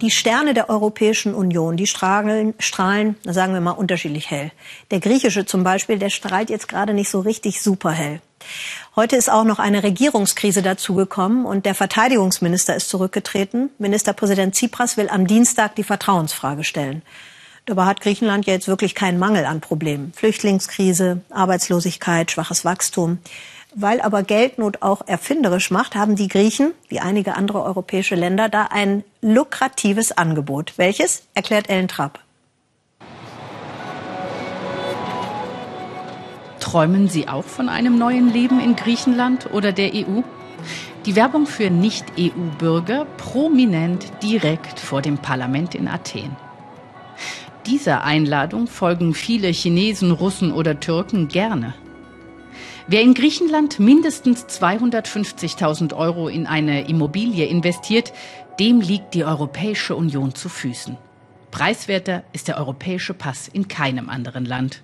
Die Sterne der Europäischen Union, die strahlen, strahlen, sagen wir mal, unterschiedlich hell. Der griechische zum Beispiel, der strahlt jetzt gerade nicht so richtig super hell. Heute ist auch noch eine Regierungskrise dazugekommen und der Verteidigungsminister ist zurückgetreten. Ministerpräsident Tsipras will am Dienstag die Vertrauensfrage stellen. Dabei hat Griechenland ja jetzt wirklich keinen Mangel an Problemen. Flüchtlingskrise, Arbeitslosigkeit, schwaches Wachstum. Weil aber Geldnot auch erfinderisch macht, haben die Griechen, wie einige andere europäische Länder, da ein lukratives Angebot. Welches? Erklärt Ellen Trapp. Träumen Sie auch von einem neuen Leben in Griechenland oder der EU? Die Werbung für Nicht-EU-Bürger prominent direkt vor dem Parlament in Athen. Dieser Einladung folgen viele Chinesen, Russen oder Türken gerne. Wer in Griechenland mindestens 250.000 Euro in eine Immobilie investiert, dem liegt die Europäische Union zu Füßen. Preiswerter ist der europäische Pass in keinem anderen Land.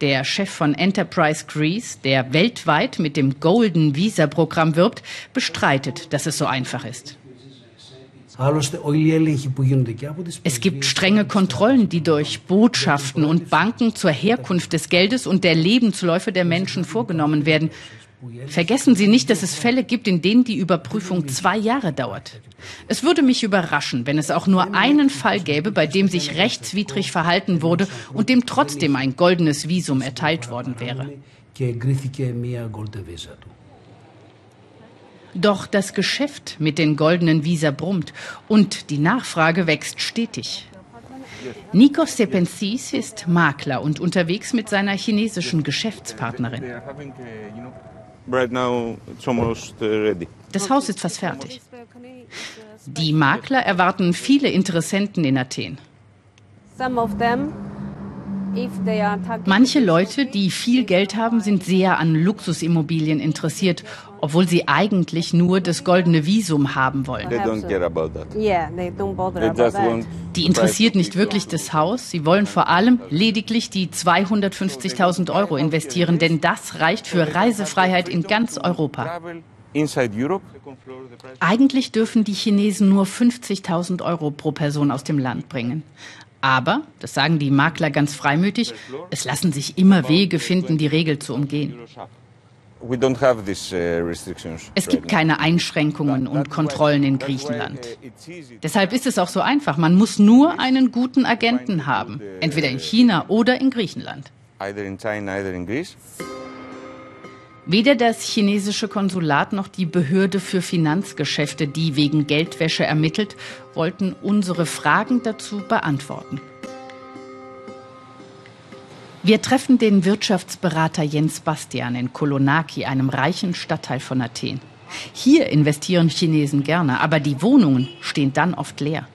Der Chef von Enterprise Greece, der weltweit mit dem Golden Visa Programm wirbt, bestreitet, dass es so einfach ist. Es gibt strenge Kontrollen, die durch Botschaften und Banken zur Herkunft des Geldes und der Lebensläufe der Menschen vorgenommen werden. Vergessen Sie nicht, dass es Fälle gibt, in denen die Überprüfung zwei Jahre dauert. Es würde mich überraschen, wenn es auch nur einen Fall gäbe, bei dem sich rechtswidrig verhalten wurde und dem trotzdem ein goldenes Visum erteilt worden wäre. Doch das Geschäft mit den goldenen Visa brummt und die Nachfrage wächst stetig. Nikos Sepensis ist Makler und unterwegs mit seiner chinesischen Geschäftspartnerin. Das Haus ist fast fertig. Die Makler erwarten viele Interessenten in Athen. Manche Leute, die viel Geld haben, sind sehr an Luxusimmobilien interessiert, obwohl sie eigentlich nur das goldene Visum haben wollen. Die interessiert nicht wirklich das Haus, sie wollen vor allem lediglich die 250.000 Euro investieren, denn das reicht für Reisefreiheit in ganz Europa. Eigentlich dürfen die Chinesen nur 50.000 Euro pro Person aus dem Land bringen. Aber, das sagen die Makler ganz freimütig, es lassen sich immer Wege finden, die Regel zu umgehen. Uh, es gibt keine Einschränkungen und Kontrollen in Griechenland. Deshalb ist es auch so einfach. Man muss nur einen guten Agenten haben, entweder in China oder in Griechenland. Weder das chinesische Konsulat noch die Behörde für Finanzgeschäfte, die wegen Geldwäsche ermittelt, wollten unsere Fragen dazu beantworten. Wir treffen den Wirtschaftsberater Jens Bastian in Kolonaki, einem reichen Stadtteil von Athen. Hier investieren Chinesen gerne, aber die Wohnungen stehen dann oft leer.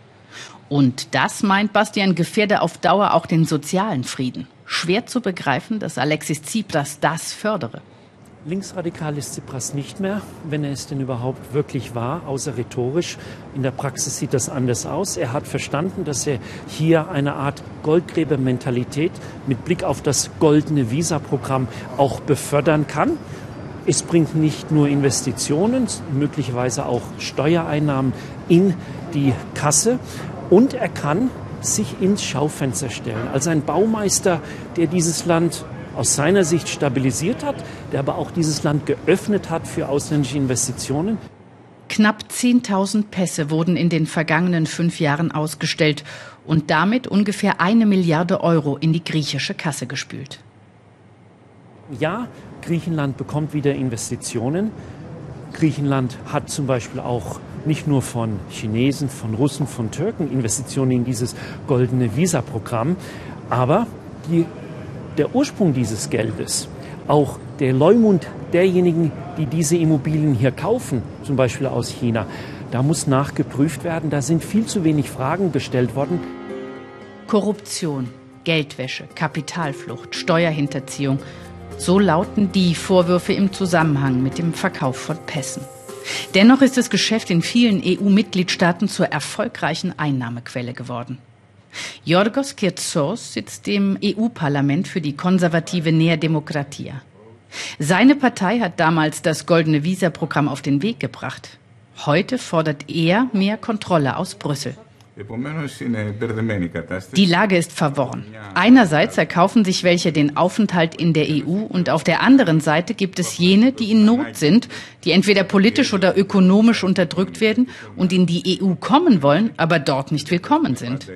Und das, meint Bastian, gefährde auf Dauer auch den sozialen Frieden. Schwer zu begreifen, dass Alexis Tsipras das fördere. Linksradikal ist Tsipras nicht mehr, wenn er es denn überhaupt wirklich war, außer rhetorisch. In der Praxis sieht das anders aus. Er hat verstanden, dass er hier eine Art Goldgräbermentalität mit Blick auf das goldene Visa-Programm auch befördern kann. Es bringt nicht nur Investitionen, möglicherweise auch Steuereinnahmen in die Kasse und er kann sich ins Schaufenster stellen. Als ein Baumeister, der dieses Land aus seiner Sicht stabilisiert hat, der aber auch dieses Land geöffnet hat für ausländische Investitionen. Knapp 10.000 Pässe wurden in den vergangenen fünf Jahren ausgestellt und damit ungefähr eine Milliarde Euro in die griechische Kasse gespült. Ja, Griechenland bekommt wieder Investitionen. Griechenland hat zum Beispiel auch nicht nur von Chinesen, von Russen, von Türken Investitionen in dieses goldene Visa-Programm, aber die der Ursprung dieses Geldes, auch der Leumund derjenigen, die diese Immobilien hier kaufen, zum Beispiel aus China, da muss nachgeprüft werden. Da sind viel zu wenig Fragen gestellt worden. Korruption, Geldwäsche, Kapitalflucht, Steuerhinterziehung. So lauten die Vorwürfe im Zusammenhang mit dem Verkauf von Pässen. Dennoch ist das Geschäft in vielen EU-Mitgliedstaaten zur erfolgreichen Einnahmequelle geworden. Yorgos Kirtsos sitzt im EU-Parlament für die konservative Nea Demokratia. Seine Partei hat damals das goldene Visa-Programm auf den Weg gebracht. Heute fordert er mehr Kontrolle aus Brüssel. Die Lage ist verworren. Einerseits erkaufen sich welche den Aufenthalt in der EU und auf der anderen Seite gibt es jene, die in Not sind, die entweder politisch oder ökonomisch unterdrückt werden und in die EU kommen wollen, aber dort nicht willkommen sind.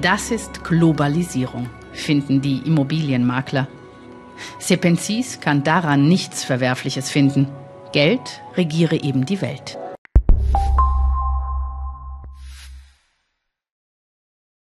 Das ist Globalisierung, finden die Immobilienmakler. Sepensis kann daran nichts Verwerfliches finden. Geld regiere eben die Welt.